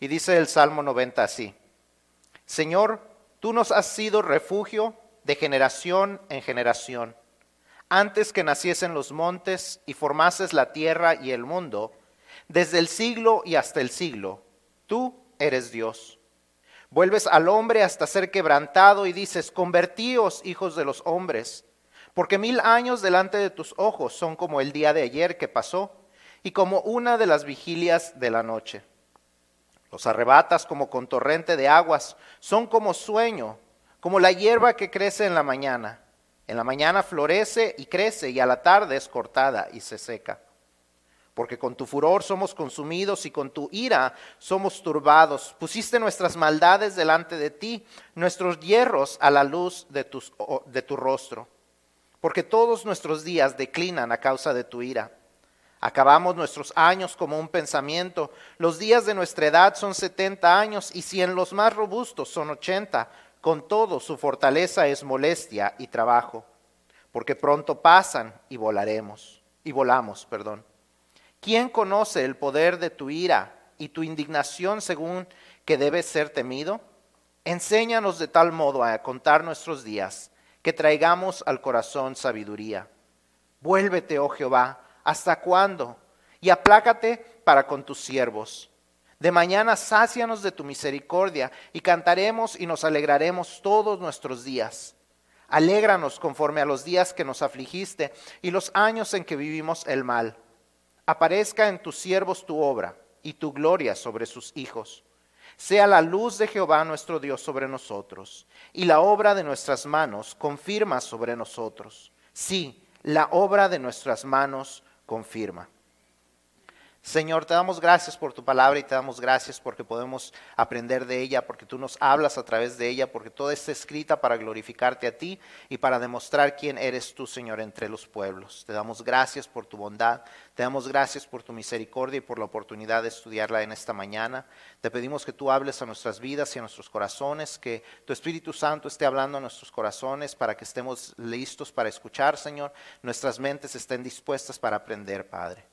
Y dice el Salmo 90 así, Señor, tú nos has sido refugio de generación en generación. Antes que naciesen los montes y formases la tierra y el mundo, desde el siglo y hasta el siglo, tú eres Dios. Vuelves al hombre hasta ser quebrantado y dices, convertíos, hijos de los hombres, porque mil años delante de tus ojos son como el día de ayer que pasó y como una de las vigilias de la noche. Los arrebatas como con torrente de aguas, son como sueño, como la hierba que crece en la mañana. En la mañana florece y crece y a la tarde es cortada y se seca porque con tu furor somos consumidos y con tu ira somos turbados. Pusiste nuestras maldades delante de ti, nuestros hierros a la luz de, de tu rostro, porque todos nuestros días declinan a causa de tu ira. Acabamos nuestros años como un pensamiento. Los días de nuestra edad son setenta años y si en los más robustos son ochenta, con todo su fortaleza es molestia y trabajo, porque pronto pasan y volaremos, y volamos, perdón. ¿Quién conoce el poder de tu ira y tu indignación según que debe ser temido? Enséñanos de tal modo a contar nuestros días, que traigamos al corazón sabiduría. Vuélvete, oh Jehová, ¿hasta cuándo? Y aplácate para con tus siervos. De mañana sácianos de tu misericordia y cantaremos y nos alegraremos todos nuestros días. Alégranos conforme a los días que nos afligiste y los años en que vivimos el mal aparezca en tus siervos tu obra y tu gloria sobre sus hijos. Sea la luz de Jehová nuestro Dios sobre nosotros, y la obra de nuestras manos confirma sobre nosotros. Sí, la obra de nuestras manos confirma. Señor, te damos gracias por tu palabra y te damos gracias porque podemos aprender de ella, porque tú nos hablas a través de ella, porque toda está escrita para glorificarte a ti y para demostrar quién eres tú, Señor, entre los pueblos. Te damos gracias por tu bondad, te damos gracias por tu misericordia y por la oportunidad de estudiarla en esta mañana. Te pedimos que tú hables a nuestras vidas y a nuestros corazones, que tu Espíritu Santo esté hablando a nuestros corazones para que estemos listos para escuchar, Señor, nuestras mentes estén dispuestas para aprender, Padre.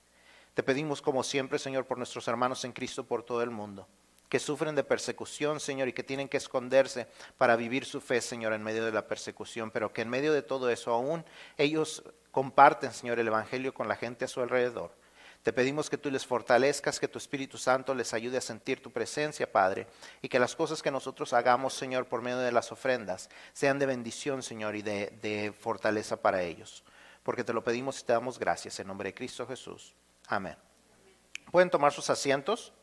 Te pedimos como siempre, Señor, por nuestros hermanos en Cristo por todo el mundo, que sufren de persecución, Señor, y que tienen que esconderse para vivir su fe, Señor, en medio de la persecución, pero que en medio de todo eso aún ellos comparten, Señor, el Evangelio con la gente a su alrededor. Te pedimos que tú les fortalezcas, que tu Espíritu Santo les ayude a sentir tu presencia, Padre, y que las cosas que nosotros hagamos, Señor, por medio de las ofrendas, sean de bendición, Señor, y de, fortaleza para ellos. Porque te lo pedimos y te damos gracias en nombre de Cristo Jesús. Amén. Pueden tomar sus asientos.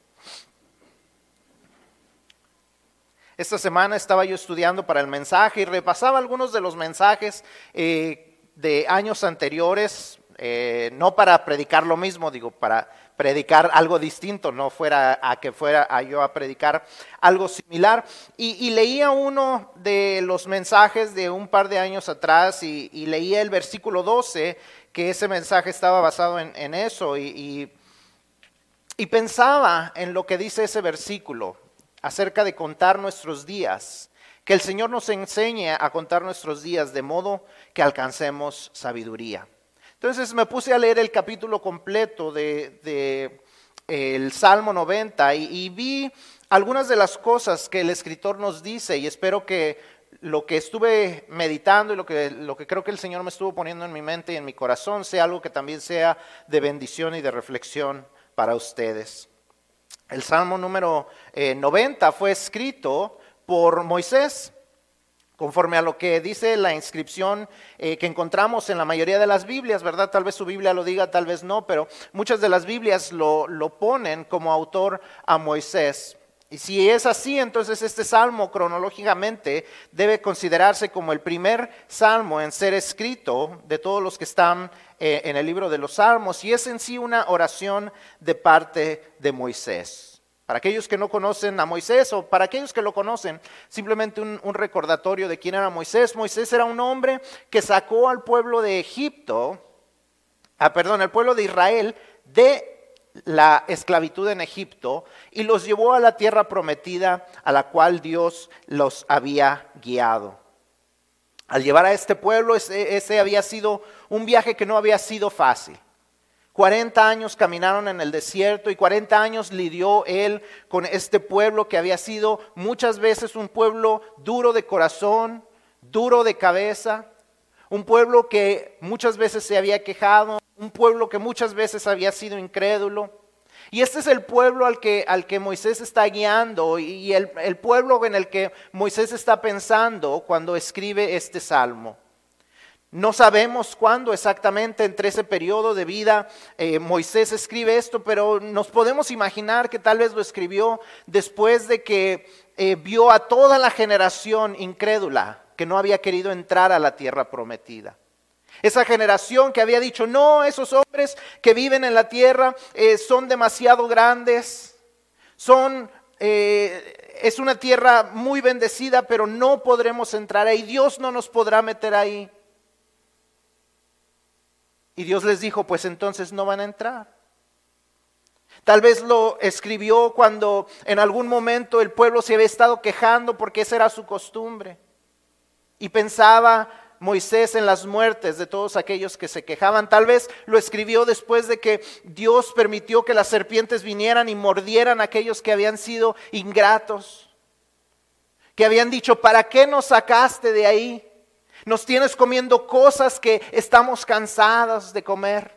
Esta semana estaba yo estudiando para el mensaje y repasaba algunos de los mensajes eh, de años anteriores, eh, no para predicar lo mismo, digo, para predicar algo distinto, no fuera a que fuera a yo a predicar algo similar. Y, leía uno de los mensajes de un par de años atrás y, leía el versículo 12 que ese mensaje estaba basado en, eso y, y pensaba en lo que dice ese versículo acerca de contar nuestros días, que el Señor nos enseñe a contar nuestros días de modo que alcancemos sabiduría. Entonces me puse a leer el capítulo completo de, el Salmo 90 y, vi algunas de las cosas que el escritor nos dice y espero que lo que estuve meditando y lo que, lo que creo que el Señor me estuvo poniendo en mi mente y en mi corazón sea algo que también sea de bendición y de reflexión para ustedes. El Salmo número 90 eh, fue escrito por Moisés, conforme a lo que dice la inscripción eh, que encontramos en la mayoría de las Biblias, ¿verdad? Tal vez su Biblia lo diga, tal vez no, pero muchas de las Biblias lo, lo ponen como autor a Moisés. Y si es así, entonces este salmo cronológicamente debe considerarse como el primer salmo en ser escrito de todos los que están eh, en el libro de los salmos y es en sí una oración de parte de Moisés. Para aquellos que no conocen a Moisés o para aquellos que lo conocen, simplemente un, recordatorio de quién era Moisés. Moisés era un hombre que sacó al pueblo de Egipto, ah, perdón, al pueblo de Israel de la esclavitud en Egipto y los llevó a la tierra prometida a la cual Dios los había guiado. Al llevar a este pueblo, ese, había sido un viaje que no había sido fácil. 40 años caminaron en el desierto y 40 años lidió él con este pueblo que había sido muchas veces un pueblo duro de corazón, duro de cabeza, un pueblo que muchas veces se había quejado, un pueblo que muchas veces había sido incrédulo. Y este es el pueblo al que, al que Moisés está guiando y el, el pueblo en el que Moisés está pensando cuando escribe este salmo. No sabemos cuándo exactamente entre ese periodo de vida eh, Moisés escribe esto, pero nos podemos imaginar que tal vez lo escribió después de que eh, vio a toda la generación incrédula que no había querido entrar a la tierra prometida. Esa generación que había dicho, no, esos hombres que viven en la tierra eh, son demasiado grandes, son es una tierra muy bendecida, pero no podremos entrar ahí. Dios no nos podrá meter ahí. Y Dios les dijo, pues entonces no van a entrar. Tal vez lo escribió cuando en algún momento el pueblo se había estado quejando porque esa era su costumbre. Y pensaba Moisés en las muertes de todos aquellos que se quejaban. Tal vez lo escribió después de que Dios permitió que las serpientes vinieran y mordieran a aquellos que habían sido ingratos. Que habían dicho, ¿para qué nos sacaste de ahí? Nos tienes comiendo cosas que estamos cansadas de comer.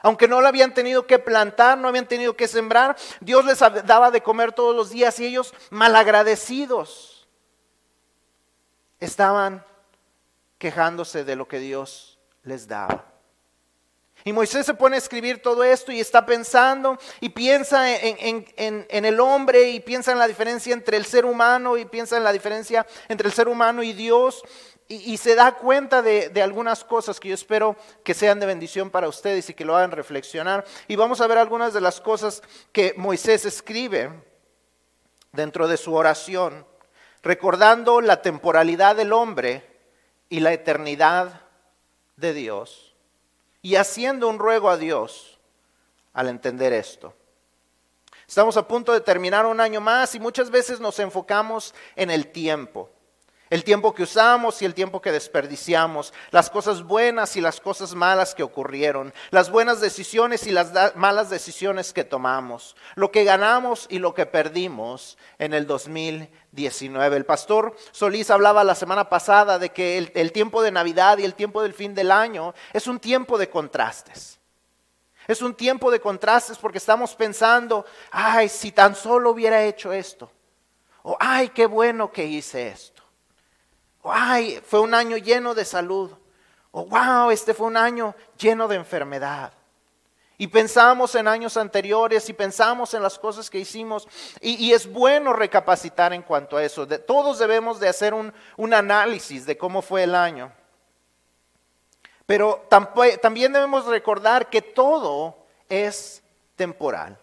Aunque no lo habían tenido que plantar, no habían tenido que sembrar, Dios les daba de comer todos los días y ellos malagradecidos estaban quejándose de lo que Dios les daba. Y Moisés se pone a escribir todo esto y está pensando y piensa en, en, el hombre y piensa en la diferencia entre el ser humano y piensa en la diferencia entre el ser humano y Dios y, se da cuenta de, algunas cosas que yo espero que sean de bendición para ustedes y que lo hagan reflexionar. Y vamos a ver algunas de las cosas que Moisés escribe dentro de su oración, recordando la temporalidad del hombre y la eternidad de Dios, y haciendo un ruego a Dios al entender esto. Estamos a punto de terminar un año más y muchas veces nos enfocamos en el tiempo el tiempo que usamos y el tiempo que desperdiciamos, las cosas buenas y las cosas malas que ocurrieron, las buenas decisiones y las malas decisiones que tomamos, lo que ganamos y lo que perdimos en el 2019. El pastor Solís hablaba la semana pasada de que el, tiempo de Navidad y el tiempo del fin del año es un tiempo de contrastes. Es un tiempo de contrastes porque estamos pensando, ay, si tan solo hubiera hecho esto. O, ay, qué bueno que hice esto ay, fue un año lleno de salud. O wow, este fue un año lleno de enfermedad. Y pensamos en años anteriores y pensamos en las cosas que hicimos. Y, es bueno recapacitar en cuanto a eso. todos debemos de hacer un, un análisis de cómo fue el año. Pero también debemos recordar que todo es temporal.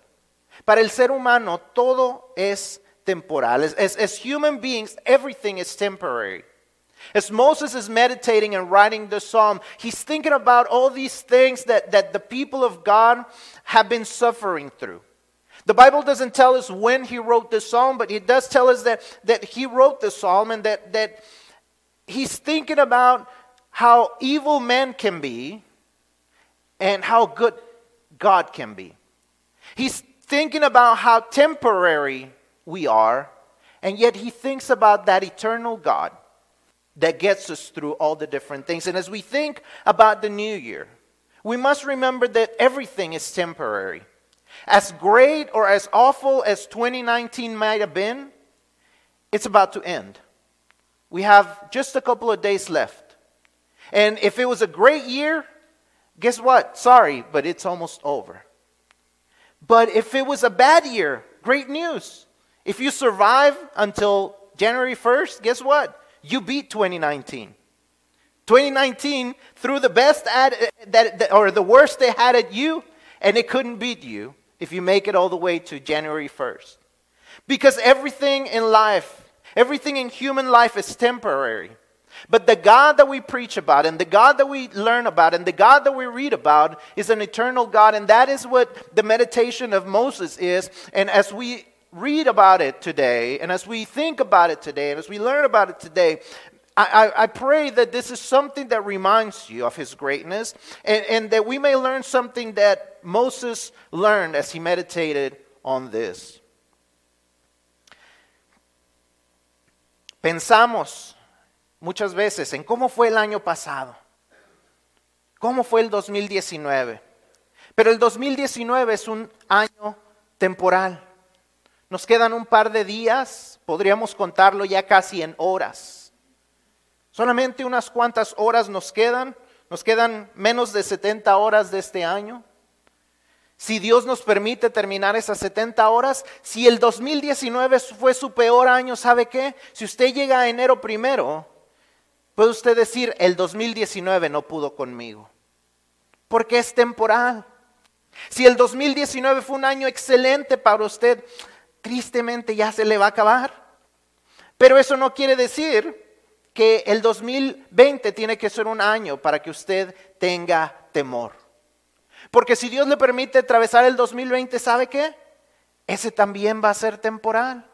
Para el ser humano todo es temporal. as human beings, everything is temporary. As Moses is meditating and writing the psalm, he's thinking about all these things that, that the people of God have been suffering through. The Bible doesn't tell us when he wrote the psalm, but it does tell us that, that he wrote the psalm and that, that he's thinking about how evil men can be and how good God can be. He's thinking about how temporary we are, and yet he thinks about that eternal God that gets us through all the different things. And as we think about the new year, we must remember that everything is temporary. As great or as awful as 2019 might have been, it's about to end. We have just a couple of days left. And if it was a great year, guess what? Sorry, but it's almost over. But if it was a bad year, great news. If you survive until January 1st, guess what? You beat 2019. 2019 threw the best at that, or the worst they had at you, and it couldn't beat you if you make it all the way to January 1st. Because everything in life, everything in human life is temporary. But the God that we preach about and the God that we learn about and the God that we read about is an eternal God. And that is what the meditation of Moses is. And as we read about it today, and as we think about it today, and as we learn about it today, I, I, pray that this is something that reminds you of his greatness and, and that we may learn something that Moses learned as he meditated on this. Pensamos muchas veces en cómo fue el año pasado, cómo fue el 2019, pero el 2019 es un año temporal. Nos quedan un par de días, podríamos contarlo ya casi en horas. Solamente unas cuantas horas nos quedan, nos quedan menos de 70 horas de este año. Si Dios nos permite terminar esas 70 horas, si el 2019 fue su peor año, ¿sabe qué? Si usted llega a enero primero, puede usted decir, el 2019 no pudo conmigo, porque es temporal. Si el 2019 fue un año excelente para usted, tristemente ya se le va a acabar. Pero eso no quiere decir que el 2020 tiene que ser un año para que usted tenga temor. Porque si Dios le permite atravesar el 2020, ¿sabe qué? Ese también va a ser temporal.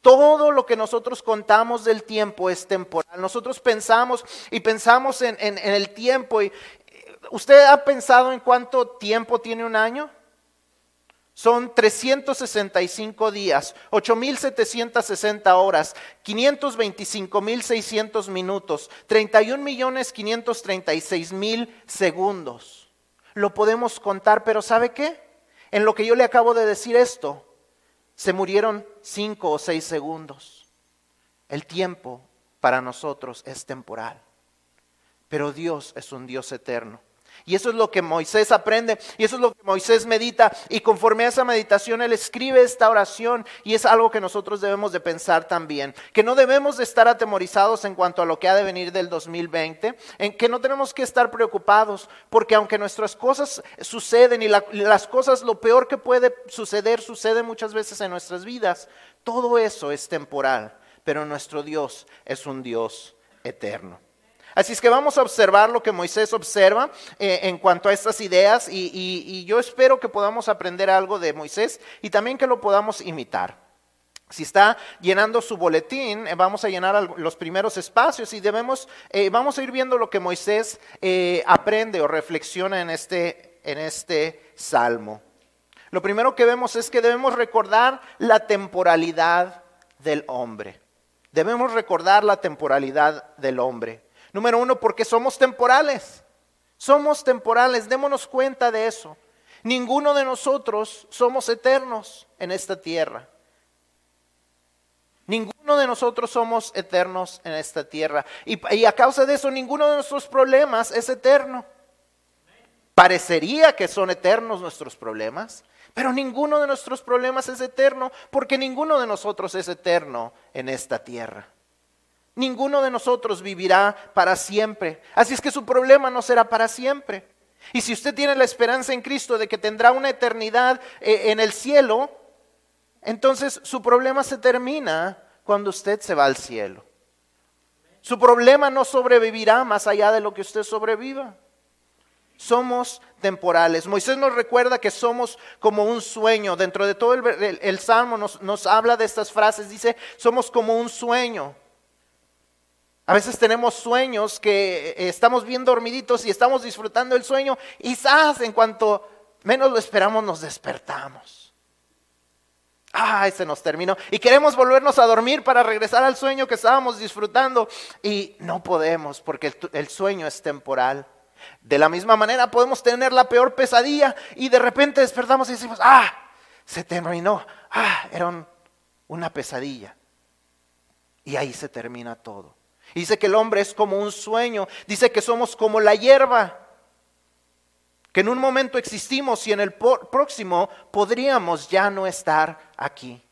Todo lo que nosotros contamos del tiempo es temporal. Nosotros pensamos y pensamos en, en el tiempo. Y, ¿Usted ha pensado en cuánto tiempo tiene un año? Son 365 días, 8.760 horas, 525.600 minutos, 31.536.000 segundos. Lo podemos contar, pero ¿sabe qué? En lo que yo le acabo de decir esto, se murieron 5 o 6 segundos. El tiempo para nosotros es temporal, pero Dios es un Dios eterno. Y eso es lo que Moisés aprende y eso es lo que Moisés medita. Y conforme a esa meditación, él escribe esta oración y es algo que nosotros debemos de pensar también. Que no debemos de estar atemorizados en cuanto a lo que ha de venir del 2020. En que no tenemos que estar preocupados porque aunque nuestras cosas suceden y las cosas, lo peor que puede suceder, sucede muchas veces en nuestras vidas. Todo eso es temporal, pero nuestro Dios es un Dios eterno. Así es que vamos a observar lo que Moisés observa eh, en cuanto a estas ideas y, yo espero que podamos aprender algo de Moisés y también que lo podamos imitar. Si está llenando su boletín, eh, vamos a llenar los primeros espacios y debemos, eh, vamos a ir viendo lo que Moisés aprende o reflexiona en este, en este salmo. Lo primero que vemos es que debemos recordar la temporalidad del hombre. Debemos recordar la temporalidad del hombre. Número uno, porque somos temporales. Somos temporales, démonos cuenta de eso. Ninguno de nosotros somos eternos en esta tierra. Ninguno de nosotros somos eternos en esta tierra. Y, a causa de eso, ninguno de nuestros problemas es eterno. Parecería que son eternos nuestros problemas, pero ninguno de nuestros problemas es eterno porque ninguno de nosotros es eterno en esta tierra. Ninguno de nosotros vivirá para siempre. Así es que su problema no será para siempre. Y si usted tiene la esperanza en Cristo de que tendrá una eternidad eh, en el cielo, entonces su problema se termina cuando usted se va al cielo. Su problema no sobrevivirá más allá de lo que usted sobreviva. Somos temporales. Moisés nos recuerda que somos como un sueño. Dentro de todo el, Salmo nos, nos habla de estas frases. Dice, somos como un sueño. A veces tenemos sueños que eh, estamos bien dormiditos y estamos disfrutando el sueño ¡zas! en cuanto menos lo esperamos nos despertamos. Ay, se nos terminó. Y queremos volvernos a dormir para regresar al sueño que estábamos disfrutando y no podemos porque el, el sueño es temporal. De la misma manera podemos tener la peor pesadilla y de repente despertamos y decimos, ah, se terminó, ah, era una pesadilla. Y ahí se termina todo. Dice que el hombre es como un sueño. Dice que somos como la hierba. Que en un momento existimos y en el próximo podríamos ya no estar aquí.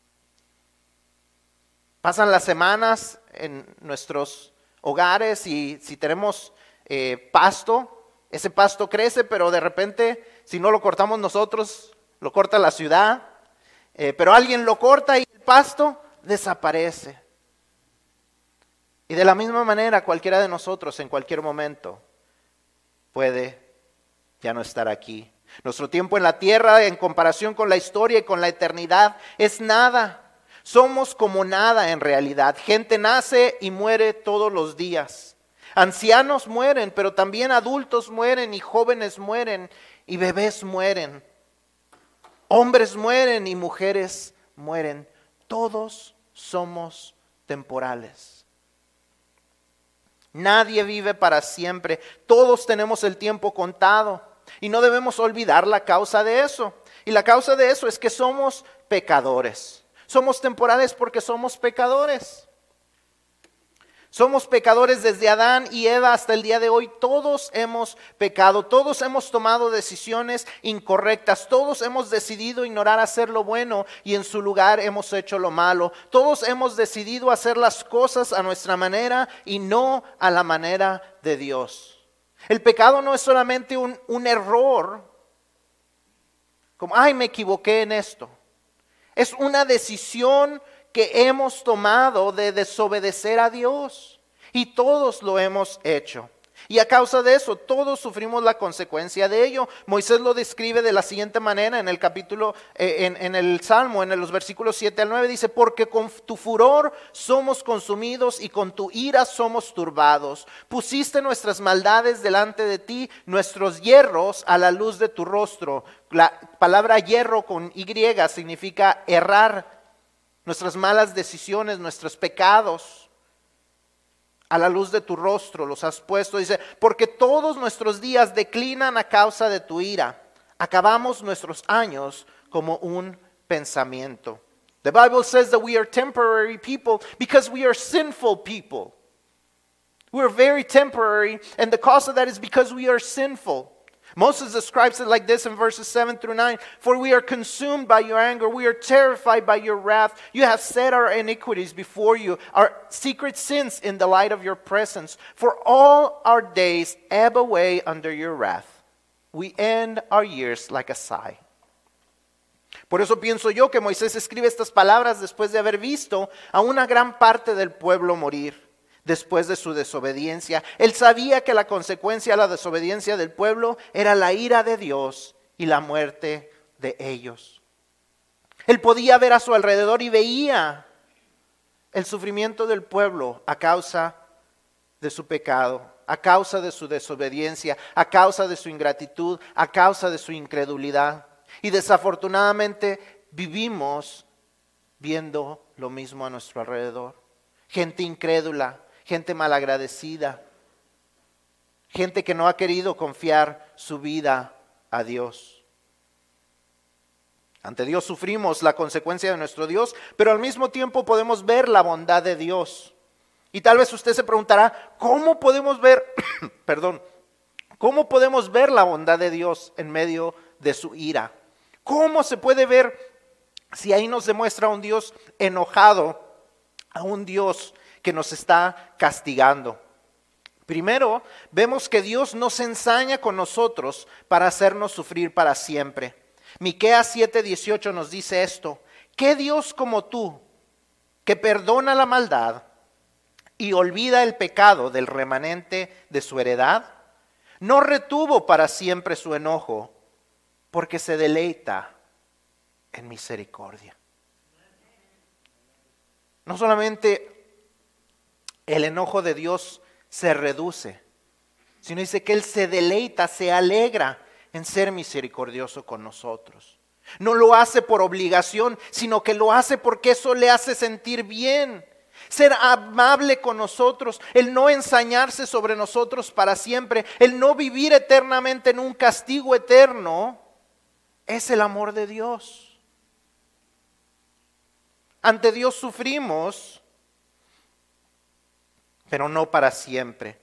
Pasan las semanas en nuestros hogares y si tenemos eh, pasto, ese pasto crece, pero de repente, si no lo cortamos nosotros, lo corta la ciudad. Eh, pero alguien lo corta y el pasto desaparece. Y de la misma manera, cualquiera de nosotros en cualquier momento puede ya no estar aquí. Nuestro tiempo en la tierra en comparación con la historia y con la eternidad es nada. Somos como nada en realidad. Gente nace y muere todos los días. Ancianos mueren, pero también adultos mueren y jóvenes mueren y bebés mueren. Hombres mueren y mujeres mueren. Todos somos temporales. Nadie vive para siempre. Todos tenemos el tiempo contado. Y no debemos olvidar la causa de eso. Y la causa de eso es que somos pecadores. Somos temporales porque somos pecadores. Somos pecadores desde Adán y Eva hasta el día de hoy. Todos hemos pecado, todos hemos tomado decisiones incorrectas, todos hemos decidido ignorar hacer lo bueno y en su lugar hemos hecho lo malo. Todos hemos decidido hacer las cosas a nuestra manera y no a la manera de Dios. El pecado no es solamente un, un error, como, ay, me equivoqué en esto. Es una decisión que hemos tomado de desobedecer a Dios. Y todos lo hemos hecho. Y a causa de eso, todos sufrimos la consecuencia de ello. Moisés lo describe de la siguiente manera en el capítulo, eh, en, el Salmo, en los versículos 7 al 9, dice, porque con tu furor somos consumidos y con tu ira somos turbados. Pusiste nuestras maldades delante de ti, nuestros hierros a la luz de tu rostro. La palabra hierro con Y significa errar, nuestras malas decisiones, nuestros pecados a la luz de tu rostro los has puesto. Dice, porque todos nuestros días declinan a causa de tu ira. Acabamos nuestros años como un pensamiento. The Bible says that we are temporary people because we are sinful people. We are very temporary, and the cause of that is because we are sinful. Moses describes it like this in verses 7 through 9 For we are consumed by your anger, we are terrified by your wrath. You have set our iniquities before you, our secret sins in the light of your presence. For all our days ebb away under your wrath. We end our years like a sigh. Por eso pienso yo que Moisés escribe estas palabras después de haber visto a una gran parte del pueblo morir después de su desobediencia. Él sabía que la consecuencia de la desobediencia del pueblo era la ira de Dios y la muerte de ellos. Él podía ver a su alrededor y veía el sufrimiento del pueblo a causa de su pecado, a causa de su desobediencia, a causa de su ingratitud, a causa de su incredulidad. Y desafortunadamente vivimos viendo lo mismo a nuestro alrededor. Gente incrédula, gente malagradecida, gente que no ha querido confiar su vida a Dios. Ante Dios sufrimos la consecuencia de nuestro Dios, pero al mismo tiempo podemos ver la bondad de Dios. Y tal vez usted se preguntará, ¿cómo podemos ver, perdón, cómo podemos ver la bondad de Dios en medio de su ira? ¿Cómo se puede ver si ahí nos demuestra un Dios enojado, a un Dios que nos está castigando. Primero, vemos que Dios nos ensaña con nosotros para hacernos sufrir para siempre. Miqueas 7:18 nos dice esto: ¿Qué Dios como tú, que perdona la maldad y olvida el pecado del remanente de su heredad, no retuvo para siempre su enojo, porque se deleita en misericordia? No solamente el enojo de Dios se reduce, sino dice que Él se deleita, se alegra en ser misericordioso con nosotros. No lo hace por obligación, sino que lo hace porque eso le hace sentir bien. Ser amable con nosotros, el no ensañarse sobre nosotros para siempre, el no vivir eternamente en un castigo eterno, es el amor de Dios. Ante Dios sufrimos pero no para siempre.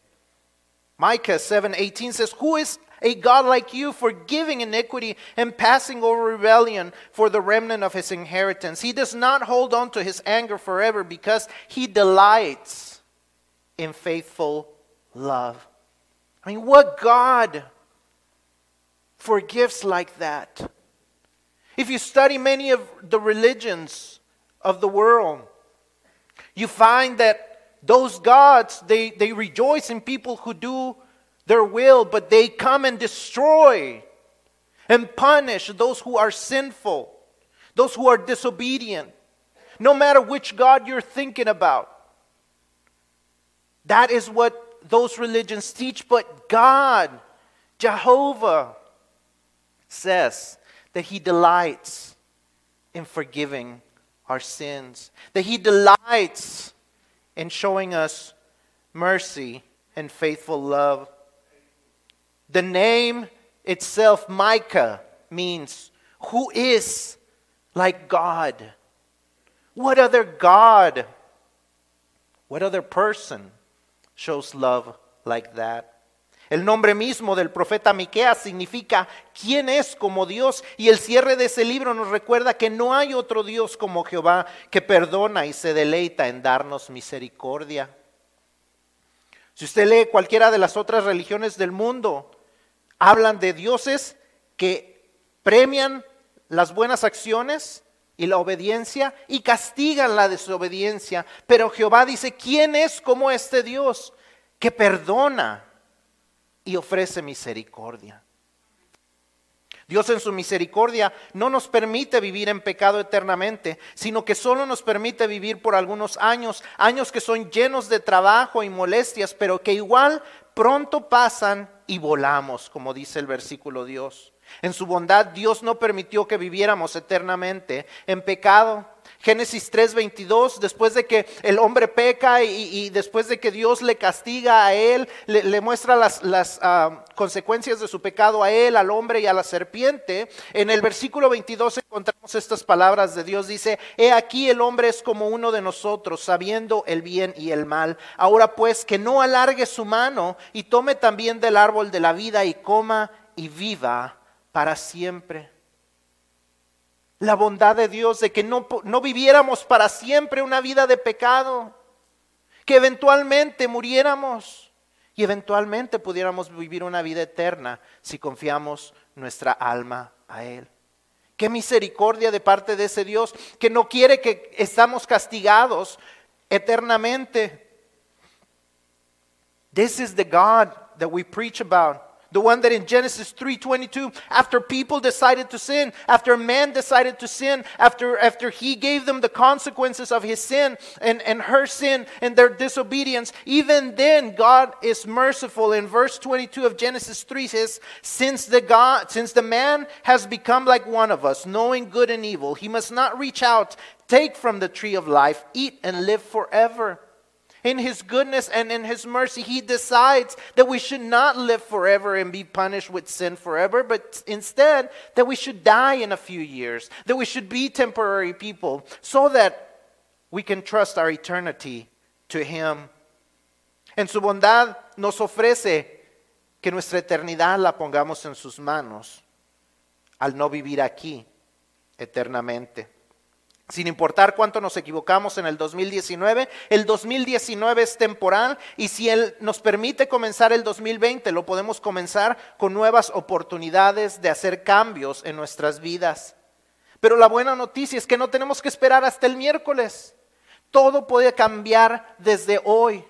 Micah 7:18 says, "Who is a God like you, forgiving iniquity and passing over rebellion for the remnant of his inheritance? He does not hold on to his anger forever because he delights in faithful love." I mean, what God forgives like that? If you study many of the religions of the world, you find that those gods, they, they rejoice in people who do their will, but they come and destroy and punish those who are sinful, those who are disobedient. no matter which God you're thinking about. That is what those religions teach, but God, Jehovah, says that He delights in forgiving our sins, that He delights in showing us mercy and faithful love. The name itself, Micah, means who is like God? What other God, what other person shows love like that? El nombre mismo del profeta Miqueas significa quién es como Dios y el cierre de ese libro nos recuerda que no hay otro Dios como Jehová que perdona y se deleita en darnos misericordia. Si usted lee cualquiera de las otras religiones del mundo, hablan de dioses que premian las buenas acciones y la obediencia y castigan la desobediencia. Pero Jehová dice, ¿quién es como este Dios que perdona y ofrece misericordia? Dios en su misericordia no nos permite vivir en pecado eternamente, sino que solo nos permite vivir por algunos años, años que son llenos de trabajo y molestias, pero que igual pronto pasan y volamos, como dice el versículo Dios. En su bondad Dios no permitió que viviéramos eternamente en pecado. Génesis 3:22, después de que el hombre peca y, después de que Dios le castiga a él, le, muestra las, ah, consecuencias de su pecado a él, al hombre y a la serpiente, en el versículo 22 encontramos estas palabras de Dios. Dice, he aquí el hombre es como uno de nosotros, sabiendo el bien y el mal. Ahora pues, que no alargue su mano y tome también del árbol de la vida y coma y viva para siempre. La bondad de Dios de que no, no viviéramos para siempre una vida de pecado, que eventualmente muriéramos y eventualmente pudiéramos vivir una vida eterna si confiamos nuestra alma a Él. Qué misericordia de parte de ese Dios que no quiere que estamos castigados eternamente. This is the God that we preach about. The one that in Genesis 3:22 after people decided to sin, after man decided to sin, after after he gave them the consequences of his sin and, and her sin and their disobedience, even then God is merciful. In verse 22 of Genesis 3 says, since the God since the man has become like one of us, knowing good and evil, he must not reach out, take from the tree of life, eat and live forever. In His goodness and in His mercy, He decides that we should not live forever and be punished with sin forever, but instead that we should die in a few years, that we should be temporary people, so that we can trust our eternity to Him. En su bondad nos ofrece que nuestra eternidad la pongamos en sus manos al no vivir aquí eternamente. Sin importar cuánto nos equivocamos en el 2019, el 2019 es temporal y si Él nos permite comenzar el 2020, lo podemos comenzar con nuevas oportunidades de hacer cambios en nuestras vidas. Pero la buena noticia es que no tenemos que esperar hasta el miércoles. Todo puede cambiar desde hoy.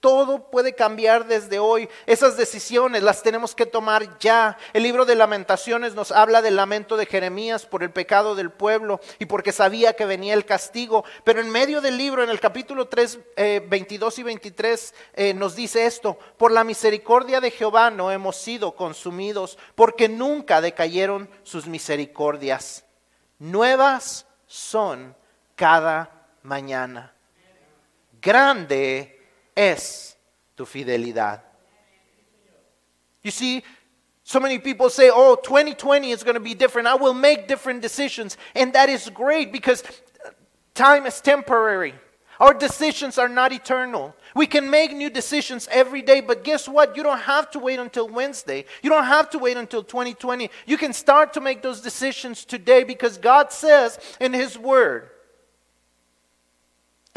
Todo puede cambiar desde hoy. Esas decisiones las tenemos que tomar ya. El libro de lamentaciones nos habla del lamento de Jeremías por el pecado del pueblo y porque sabía que venía el castigo. Pero en medio del libro, en el capítulo 3, 22 eh, y 23, eh, nos dice esto. Por la misericordia de Jehová no hemos sido consumidos, porque nunca decayeron sus misericordias. Nuevas son cada mañana. Grande es tu fidelidad. You see, so many people say, oh, 2020 is going to be different. I will make different decisions. And that is great because time is temporary. Our decisions are not eternal. We can make new decisions every day, but guess what? You don't have to wait until Wednesday. You don't have to wait until 2020. You can start to make those decisions today because God says in His Word,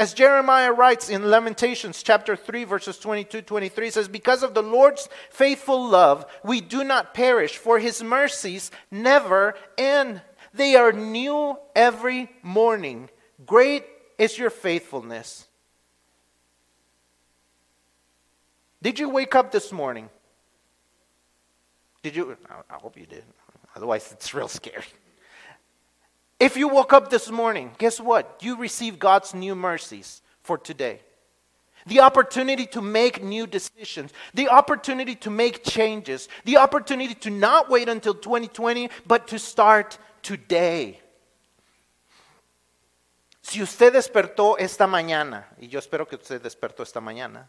as Jeremiah writes in Lamentations chapter 3 verses 22 23 says because of the Lord's faithful love we do not perish for his mercies never end. They are new every morning. Great is your faithfulness. Did you wake up this morning? Did you? I hope you did otherwise it's real scary If you woke up this morning, guess what? You received God's new mercies for today. The opportunity to make new decisions, the opportunity to make changes, the opportunity to not wait until 2020, but to start today. Si usted despertó esta mañana, y yo espero que usted despertó esta mañana,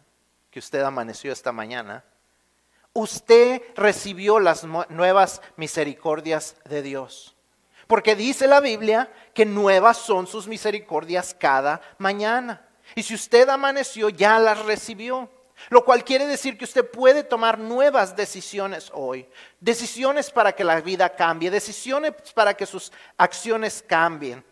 que usted amaneció esta mañana, usted recibió las nuevas misericordias de Dios. Porque dice la Biblia que nuevas son sus misericordias cada mañana. Y si usted amaneció, ya las recibió. Lo cual quiere decir que usted puede tomar nuevas decisiones hoy. Decisiones para que la vida cambie, decisiones para que sus acciones cambien.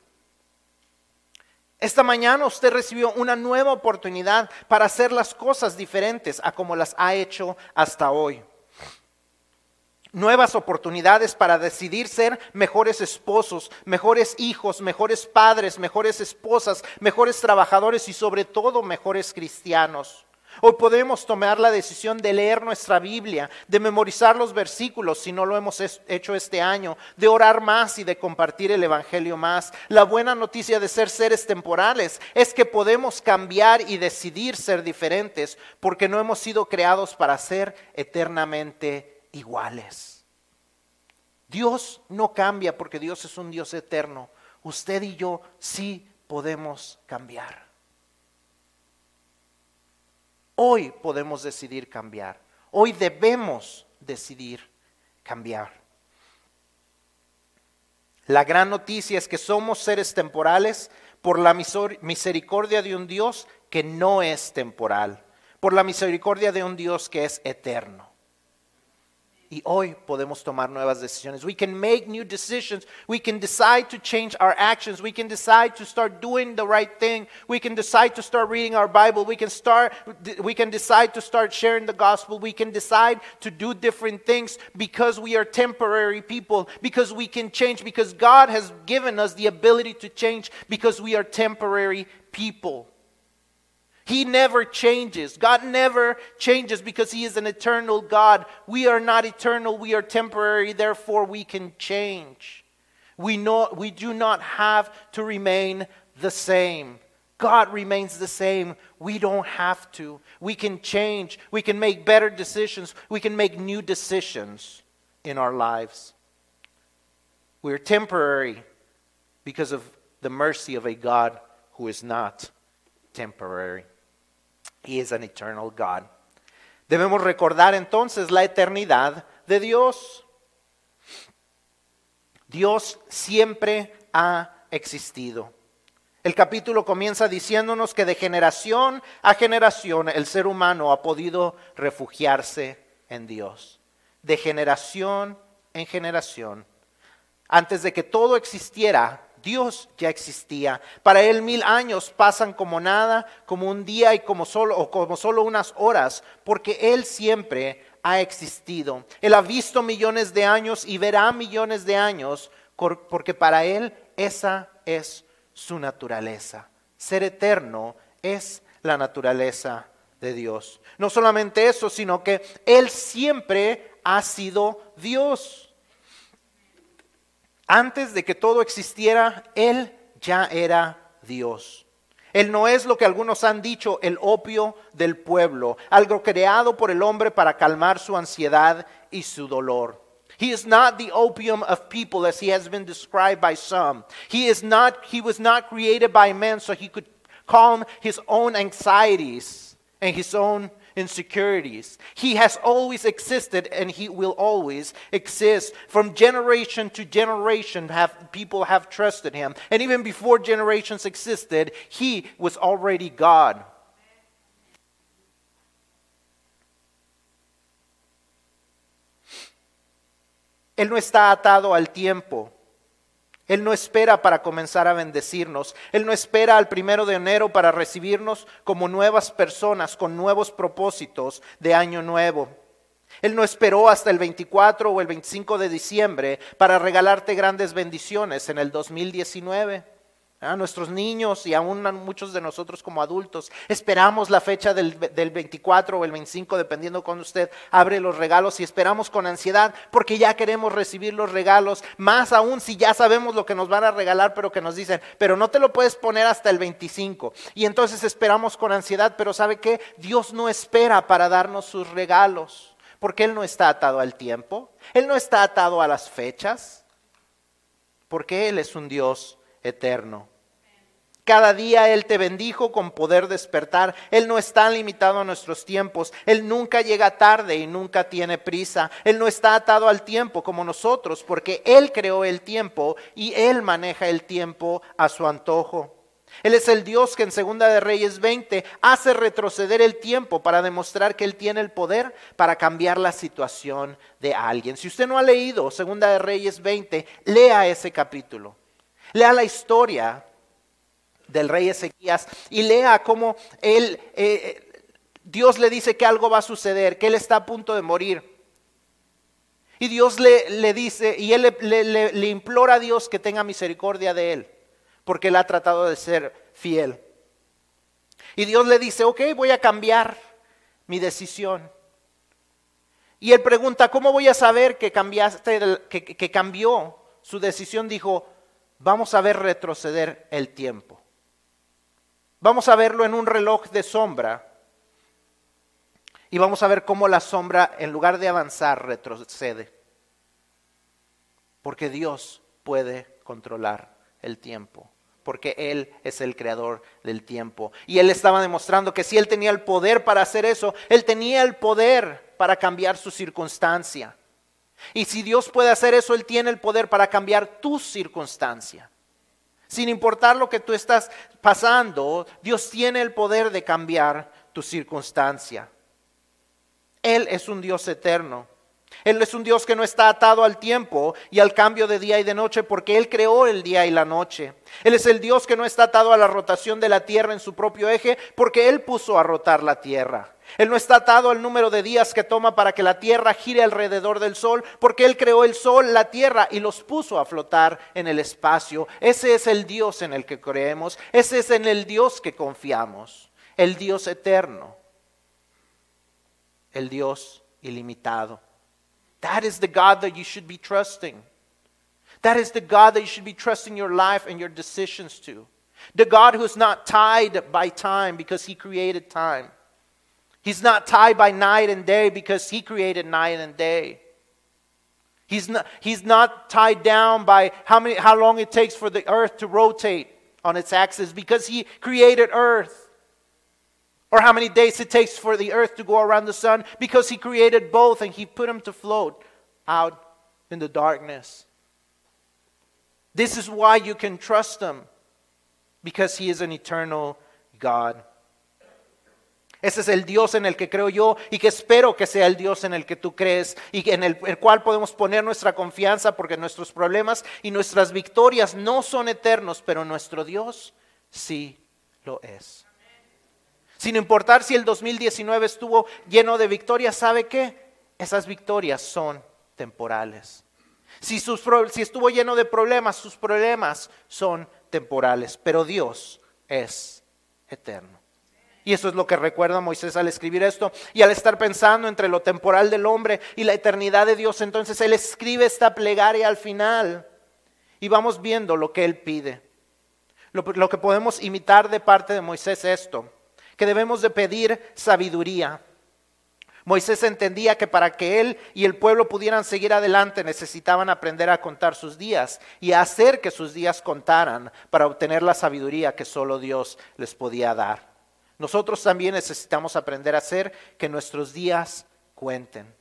Esta mañana usted recibió una nueva oportunidad para hacer las cosas diferentes a como las ha hecho hasta hoy nuevas oportunidades para decidir ser mejores esposos, mejores hijos, mejores padres, mejores esposas, mejores trabajadores y sobre todo mejores cristianos. Hoy podemos tomar la decisión de leer nuestra Biblia, de memorizar los versículos si no lo hemos hecho este año, de orar más y de compartir el Evangelio más. La buena noticia de ser seres temporales es que podemos cambiar y decidir ser diferentes porque no hemos sido creados para ser eternamente iguales. Dios no cambia porque Dios es un Dios eterno. Usted y yo sí podemos cambiar. Hoy podemos decidir cambiar. Hoy debemos decidir cambiar. La gran noticia es que somos seres temporales por la misericordia de un Dios que no es temporal, por la misericordia de un Dios que es eterno. Y hoy podemos tomar nuevas decisiones. We can make new decisions. We can decide to change our actions. We can decide to start doing the right thing. We can decide to start reading our Bible. We can start we can decide to start sharing the gospel. We can decide to do different things because we are temporary people, because we can change because God has given us the ability to change because we are temporary people. He never changes. God never changes because He is an eternal God. We are not eternal, we are temporary, therefore we can change. We, know, we do not have to remain the same. God remains the same. We don't have to. We can change. We can make better decisions. We can make new decisions in our lives. We're temporary because of the mercy of a God who is not temporary. He is an eternal God. Debemos recordar entonces la eternidad de Dios. Dios siempre ha existido. El capítulo comienza diciéndonos que de generación a generación el ser humano ha podido refugiarse en Dios. De generación en generación. Antes de que todo existiera, Dios ya existía. Para él mil años pasan como nada, como un día y como solo, o como solo unas horas, porque él siempre ha existido. Él ha visto millones de años y verá millones de años, porque para él esa es su naturaleza. Ser eterno es la naturaleza de Dios. No solamente eso, sino que él siempre ha sido Dios. Antes de que todo existiera, Él ya era Dios. Él no es lo que algunos han dicho, el opio del pueblo, algo creado por el hombre para calmar su ansiedad y su dolor. He is not the opium of people as he has been described by some. He is not he was not created by men so he could calm his own anxieties and his own insecurities. He has always existed and he will always exist. From generation to generation have people have trusted him. And even before generations existed, he was already God. Él no está atado al tiempo. Él no espera para comenzar a bendecirnos. Él no espera al primero de enero para recibirnos como nuevas personas con nuevos propósitos de año nuevo. Él no esperó hasta el 24 o el 25 de diciembre para regalarte grandes bendiciones en el 2019. A nuestros niños y aún a muchos de nosotros como adultos. Esperamos la fecha del, del 24 o el 25, dependiendo cuando usted abre los regalos y esperamos con ansiedad porque ya queremos recibir los regalos. Más aún si ya sabemos lo que nos van a regalar, pero que nos dicen, pero no te lo puedes poner hasta el 25. Y entonces esperamos con ansiedad, pero ¿sabe qué? Dios no espera para darnos sus regalos porque Él no está atado al tiempo, Él no está atado a las fechas, porque Él es un Dios eterno. Cada día Él te bendijo con poder despertar. Él no está limitado a nuestros tiempos. Él nunca llega tarde y nunca tiene prisa. Él no está atado al tiempo como nosotros, porque Él creó el tiempo y Él maneja el tiempo a su antojo. Él es el Dios que en Segunda de Reyes 20 hace retroceder el tiempo para demostrar que Él tiene el poder para cambiar la situación de alguien. Si usted no ha leído Segunda de Reyes 20, lea ese capítulo. Lea la historia del rey Ezequías y lea cómo él, eh, Dios le dice que algo va a suceder, que él está a punto de morir. Y Dios le, le dice, y él le, le, implora a Dios que tenga misericordia de él, porque él ha tratado de ser fiel. Y Dios le dice, ok, voy a cambiar mi decisión. Y él pregunta, ¿cómo voy a saber que, cambiaste, que, que cambió su decisión? Dijo, vamos a ver retroceder el tiempo. Vamos a verlo en un reloj de sombra y vamos a ver cómo la sombra, en lugar de avanzar, retrocede. Porque Dios puede controlar el tiempo, porque Él es el creador del tiempo. Y Él estaba demostrando que si Él tenía el poder para hacer eso, Él tenía el poder para cambiar su circunstancia. Y si Dios puede hacer eso, Él tiene el poder para cambiar tu circunstancia. Sin importar lo que tú estás pasando, Dios tiene el poder de cambiar tu circunstancia. Él es un Dios eterno. Él es un Dios que no está atado al tiempo y al cambio de día y de noche porque Él creó el día y la noche. Él es el Dios que no está atado a la rotación de la tierra en su propio eje porque Él puso a rotar la tierra. Él no está atado al número de días que toma para que la tierra gire alrededor del sol, porque Él creó el sol, la tierra y los puso a flotar en el espacio. Ese es el Dios en el que creemos, ese es en el Dios que confiamos, el Dios eterno, el Dios ilimitado. That is the God that you should be trusting. That is the God that you should be trusting your life and your decisions to. The God who is not tied by time because He created time. He's not tied by night and day because he created night and day. He's not, he's not tied down by how, many, how long it takes for the earth to rotate on its axis because he created earth. Or how many days it takes for the earth to go around the sun because he created both and he put them to float out in the darkness. This is why you can trust him because he is an eternal God. Ese es el Dios en el que creo yo y que espero que sea el Dios en el que tú crees y en el, el, cual podemos poner nuestra confianza porque nuestros problemas y nuestras victorias no son eternos, pero nuestro Dios sí lo es. Sin importar si el 2019 estuvo lleno de victorias, ¿sabe qué? Esas victorias son temporales. Si, sus, si estuvo lleno de problemas, sus problemas son temporales, pero Dios es eterno. Y eso es lo que recuerda Moisés al escribir esto. Y al estar pensando entre lo temporal del hombre y la eternidad de Dios, entonces él escribe esta plegaria al final. Y vamos viendo lo que él pide. Lo, que podemos imitar de parte de Moisés es esto, que debemos de pedir sabiduría. Moisés entendía que para que él y el pueblo pudieran seguir adelante necesitaban aprender a contar sus días y hacer que sus días contaran para obtener la sabiduría que solo Dios les podía dar. Nosotros también necesitamos aprender a hacer que nuestros días cuenten.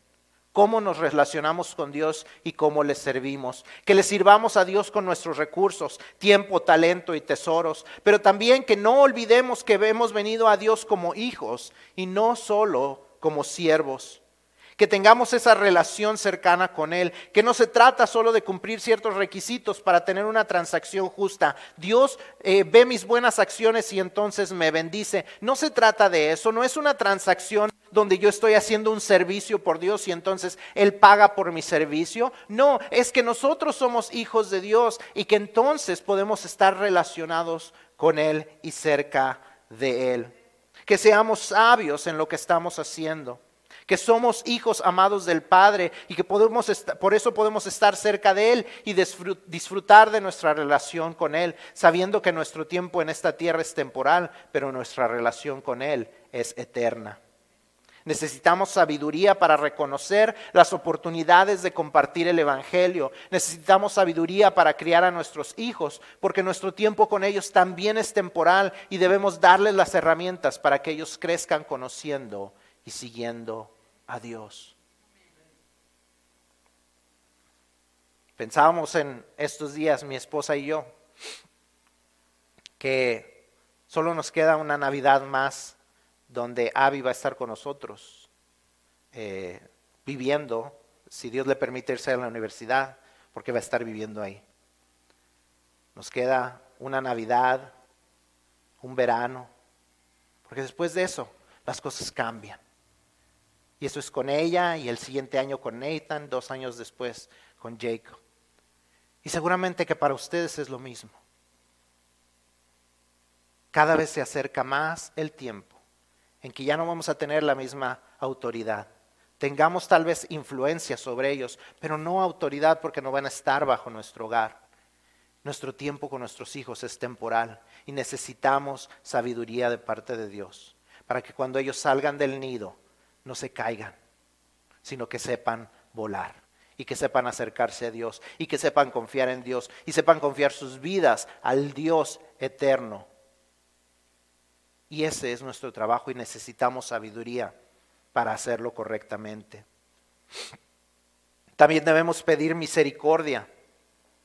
Cómo nos relacionamos con Dios y cómo le servimos. Que le sirvamos a Dios con nuestros recursos, tiempo, talento y tesoros. Pero también que no olvidemos que hemos venido a Dios como hijos y no solo como siervos que tengamos esa relación cercana con Él, que no se trata solo de cumplir ciertos requisitos para tener una transacción justa. Dios eh, ve mis buenas acciones y entonces me bendice. No se trata de eso, no es una transacción donde yo estoy haciendo un servicio por Dios y entonces Él paga por mi servicio. No, es que nosotros somos hijos de Dios y que entonces podemos estar relacionados con Él y cerca de Él. Que seamos sabios en lo que estamos haciendo que somos hijos amados del Padre y que podemos por eso podemos estar cerca de Él y disfrutar de nuestra relación con Él, sabiendo que nuestro tiempo en esta tierra es temporal, pero nuestra relación con Él es eterna. Necesitamos sabiduría para reconocer las oportunidades de compartir el Evangelio. Necesitamos sabiduría para criar a nuestros hijos, porque nuestro tiempo con ellos también es temporal y debemos darles las herramientas para que ellos crezcan conociendo y siguiendo a Dios. Pensábamos en estos días, mi esposa y yo, que solo nos queda una Navidad más donde Abby va a estar con nosotros, eh, viviendo, si Dios le permite irse a la universidad, porque va a estar viviendo ahí. Nos queda una Navidad, un verano, porque después de eso las cosas cambian. Y eso es con ella y el siguiente año con Nathan, dos años después con Jacob. Y seguramente que para ustedes es lo mismo. Cada vez se acerca más el tiempo en que ya no vamos a tener la misma autoridad. Tengamos tal vez influencia sobre ellos, pero no autoridad porque no van a estar bajo nuestro hogar. Nuestro tiempo con nuestros hijos es temporal y necesitamos sabiduría de parte de Dios para que cuando ellos salgan del nido no se caigan, sino que sepan volar y que sepan acercarse a Dios y que sepan confiar en Dios y sepan confiar sus vidas al Dios eterno. Y ese es nuestro trabajo y necesitamos sabiduría para hacerlo correctamente. También debemos pedir misericordia.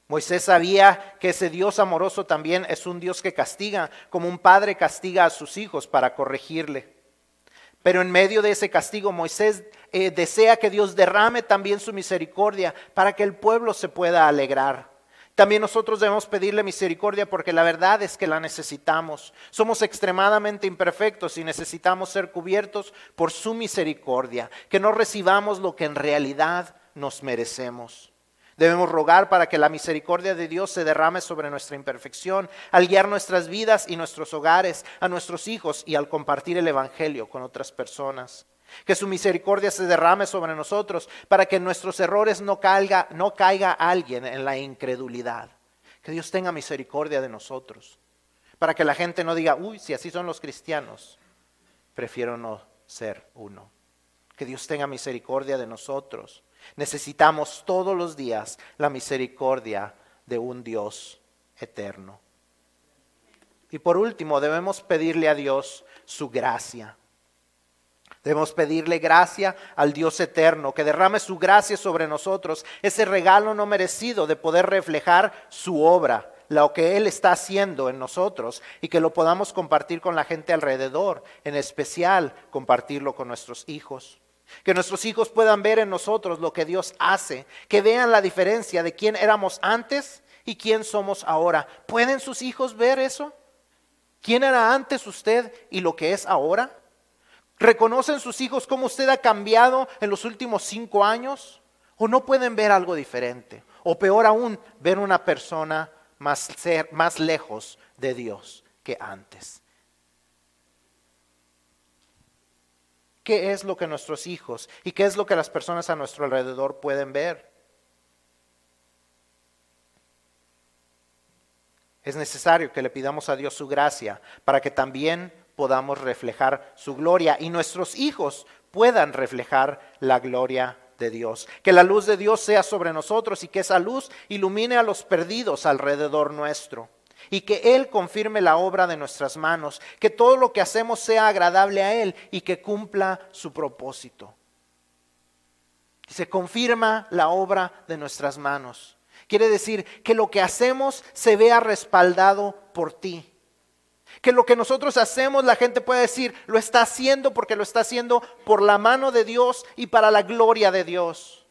Moisés sabía que ese Dios amoroso también es un Dios que castiga, como un padre castiga a sus hijos para corregirle. Pero en medio de ese castigo Moisés eh, desea que Dios derrame también su misericordia para que el pueblo se pueda alegrar. También nosotros debemos pedirle misericordia porque la verdad es que la necesitamos. Somos extremadamente imperfectos y necesitamos ser cubiertos por su misericordia, que no recibamos lo que en realidad nos merecemos. Debemos rogar para que la misericordia de Dios se derrame sobre nuestra imperfección, al guiar nuestras vidas y nuestros hogares, a nuestros hijos y al compartir el Evangelio con otras personas. Que su misericordia se derrame sobre nosotros para que en nuestros errores no caiga, no caiga alguien en la incredulidad. Que Dios tenga misericordia de nosotros. Para que la gente no diga, uy, si así son los cristianos, prefiero no ser uno. Que Dios tenga misericordia de nosotros Necesitamos todos los días la misericordia de un Dios eterno. Y por último, debemos pedirle a Dios su gracia. Debemos pedirle gracia al Dios eterno, que derrame su gracia sobre nosotros, ese regalo no merecido de poder reflejar su obra, lo que Él está haciendo en nosotros, y que lo podamos compartir con la gente alrededor, en especial compartirlo con nuestros hijos. Que nuestros hijos puedan ver en nosotros lo que Dios hace, que vean la diferencia de quién éramos antes y quién somos ahora. ¿Pueden sus hijos ver eso? ¿Quién era antes usted y lo que es ahora? ¿Reconocen sus hijos cómo usted ha cambiado en los últimos cinco años? ¿O no pueden ver algo diferente? O peor aún, ver una persona más, más lejos de Dios que antes. Qué es lo que nuestros hijos y qué es lo que las personas a nuestro alrededor pueden ver. Es necesario que le pidamos a Dios su gracia para que también podamos reflejar su gloria y nuestros hijos puedan reflejar la gloria de Dios. Que la luz de Dios sea sobre nosotros y que esa luz ilumine a los perdidos alrededor nuestro y que Él confirme la obra de nuestras manos, que todo lo que hacemos sea agradable a Él y que cumpla su propósito. Se confirma la obra de nuestras manos. Quiere decir que lo que hacemos se vea respaldado por ti. Que lo que nosotros hacemos, la gente puede decir, lo está haciendo porque lo está haciendo por la mano de Dios y para la gloria de Dios.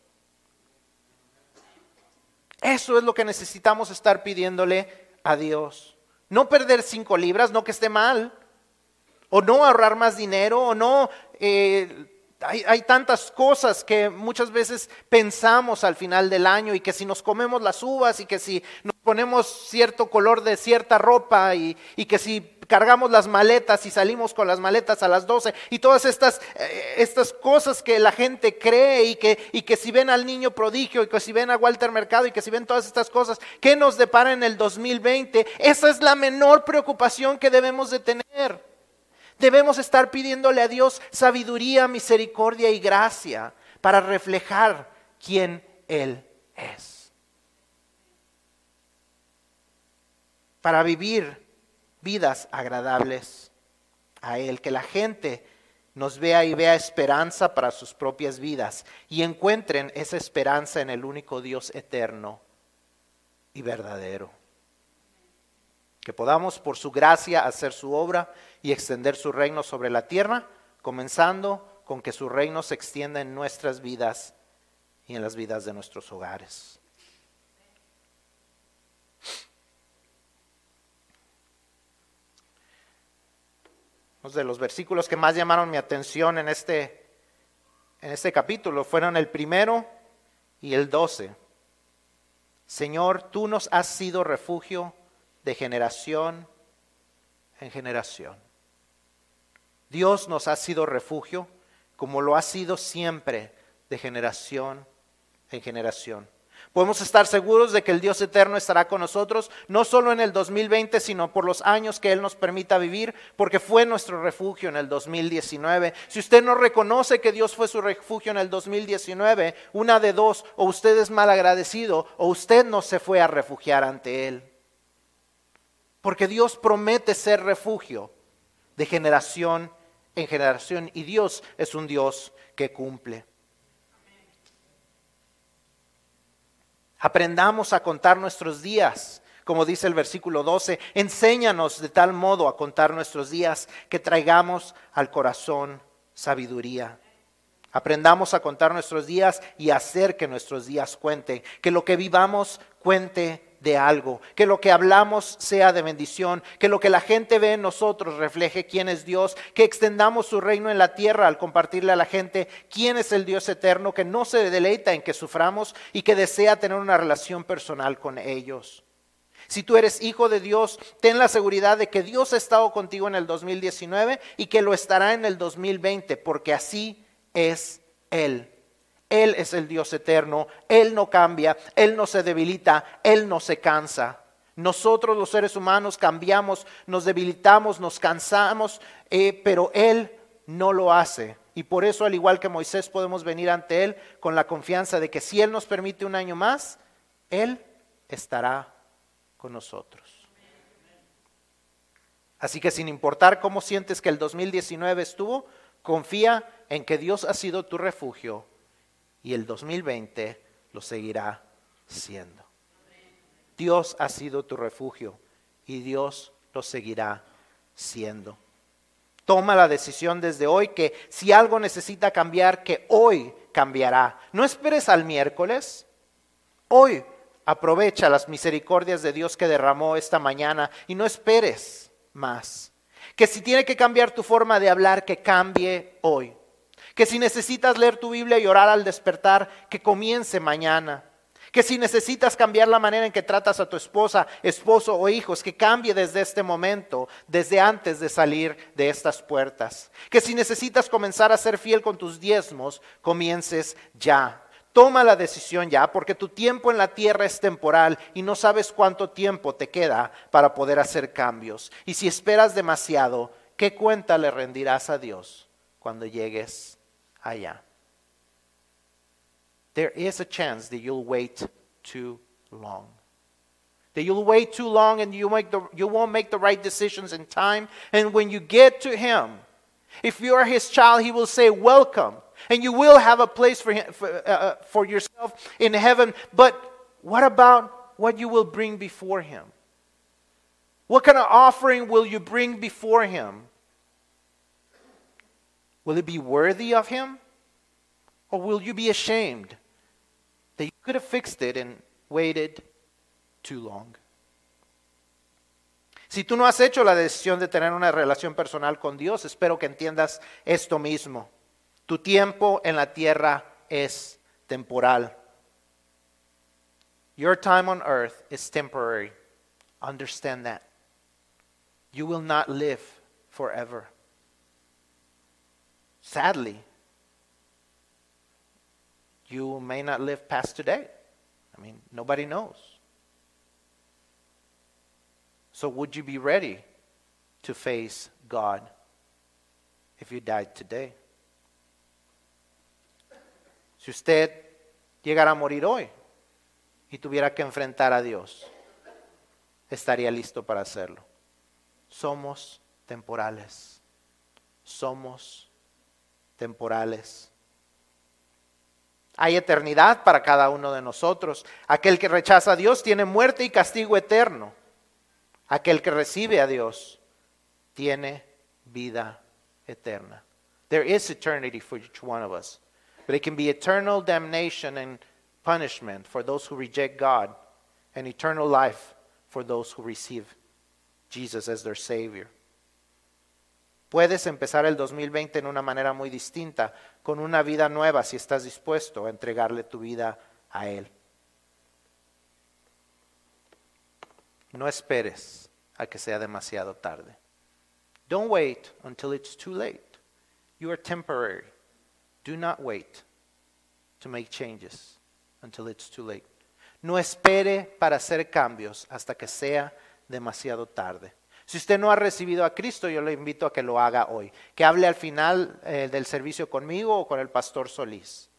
Eso es lo que necesitamos estar pidiéndole a Dios. No perder cinco libras, no que esté mal. o no ahorrar más dinero, o no... eh, hay, hay tantas cosas que muchas veces pensamos al final del año y que si nos comemos las uvas y que si nos ponemos cierto color de cierta ropa y, y que si cargamos las maletas y salimos con las maletas a las 12 y todas estas, eh, estas cosas que la gente cree y que, y que si ven al niño prodigio y que si ven a Walter Mercado y que si ven todas estas cosas, ¿qué nos depara en el 2020? Esa es la menor preocupación que debemos de tener. Debemos estar pidiéndole a Dios sabiduría, misericordia y gracia para reflejar quién Él es. Para vivir vidas agradables a Él, que la gente nos vea y vea esperanza para sus propias vidas y encuentren esa esperanza en el único Dios eterno y verdadero. Que podamos por su gracia hacer su obra y extender su reino sobre la tierra, comenzando con que su reino se extienda en nuestras vidas y en las vidas de nuestros hogares. De los versículos que más llamaron mi atención en este, en este capítulo fueron el primero y el doce. Señor, tú nos has sido refugio de generación en generación. Dios nos ha sido refugio como lo ha sido siempre de generación en generación. Podemos estar seguros de que el Dios eterno estará con nosotros, no solo en el 2020, sino por los años que Él nos permita vivir, porque fue nuestro refugio en el 2019. Si usted no reconoce que Dios fue su refugio en el 2019, una de dos, o usted es mal agradecido, o usted no se fue a refugiar ante Él. Porque Dios promete ser refugio de generación en generación y Dios es un Dios que cumple. Aprendamos a contar nuestros días, como dice el versículo 12. Enséñanos de tal modo a contar nuestros días que traigamos al corazón sabiduría. Aprendamos a contar nuestros días y hacer que nuestros días cuenten, que lo que vivamos cuente de algo, que lo que hablamos sea de bendición, que lo que la gente ve en nosotros refleje quién es Dios, que extendamos su reino en la tierra al compartirle a la gente quién es el Dios eterno, que no se deleita en que suframos y que desea tener una relación personal con ellos. Si tú eres hijo de Dios, ten la seguridad de que Dios ha estado contigo en el 2019 y que lo estará en el 2020, porque así es Él. Él es el Dios eterno, Él no cambia, Él no se debilita, Él no se cansa. Nosotros los seres humanos cambiamos, nos debilitamos, nos cansamos, eh, pero Él no lo hace. Y por eso, al igual que Moisés, podemos venir ante Él con la confianza de que si Él nos permite un año más, Él estará con nosotros. Así que sin importar cómo sientes que el 2019 estuvo, confía en que Dios ha sido tu refugio y el 2020 lo seguirá siendo. Dios ha sido tu refugio y Dios lo seguirá siendo. Toma la decisión desde hoy que si algo necesita cambiar, que hoy cambiará. No esperes al miércoles. Hoy aprovecha las misericordias de Dios que derramó esta mañana y no esperes más. Que si tiene que cambiar tu forma de hablar, que cambie hoy. Que si necesitas leer tu Biblia y orar al despertar, que comience mañana. Que si necesitas cambiar la manera en que tratas a tu esposa, esposo o hijos, que cambie desde este momento, desde antes de salir de estas puertas. Que si necesitas comenzar a ser fiel con tus diezmos, comiences ya. Toma la decisión ya, porque tu tiempo en la tierra es temporal y no sabes cuánto tiempo te queda para poder hacer cambios. Y si esperas demasiado, ¿qué cuenta le rendirás a Dios cuando llegues allá. There is a chance that you'll wait too long. That you'll wait too long and you, make the, you won't make the right decisions in time. And when you get to Him, if you are His child, He will say, Welcome. And you will have a place for, him, for, uh, uh for yourself in heaven. But what about what you will bring before Him? What kind of offering will you bring before Him? Will it be worthy of him? Or will you be ashamed that you could have fixed it and waited too long? Si tú no has hecho la decisión de tener una relación personal con Dios, espero que entiendas esto mismo. Tu tiempo en la tierra es temporal. Your time on earth is temporary. Understand that. You will not live forever. Sadly, you may not live past today. I mean, nobody knows. So, would you be ready to face God if you died today? Si usted llegara a morir hoy y tuviera que enfrentar a Dios, estaría listo para hacerlo. Somos temporales. Somos temporales. Hay eternidad para cada uno de nosotros. Aquel que rechaza a Dios tiene muerte y castigo eterno. Aquel que recibe a Dios tiene vida eterna. There is eternity for each one of us, but it can be eternal damnation and punishment for those who reject God, and eternal life for those who receive Jesus as their Savior. Puedes empezar el 2020 en una manera muy distinta, con una vida nueva si estás dispuesto a entregarle tu vida a Él. No esperes a que sea demasiado tarde. Don't wait until it's too late. You are temporary. Do not wait to make changes until it's too late. No espere para hacer cambios hasta que sea demasiado tarde. Si usted no ha recibido a Cristo, yo le invito a que lo haga hoy. Que hable al final eh, del servicio conmigo o con el pastor Solís.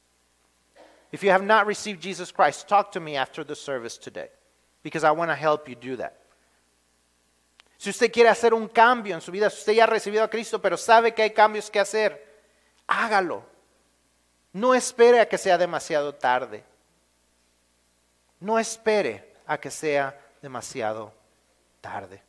If you have not received Jesus Christ, talk to me after the service today, because I want to help you do that. Si usted quiere hacer un cambio en su vida, si usted ya ha recibido a Cristo, pero sabe que hay cambios que hacer, hágalo. No espere a que sea demasiado tarde. No espere a que sea demasiado tarde.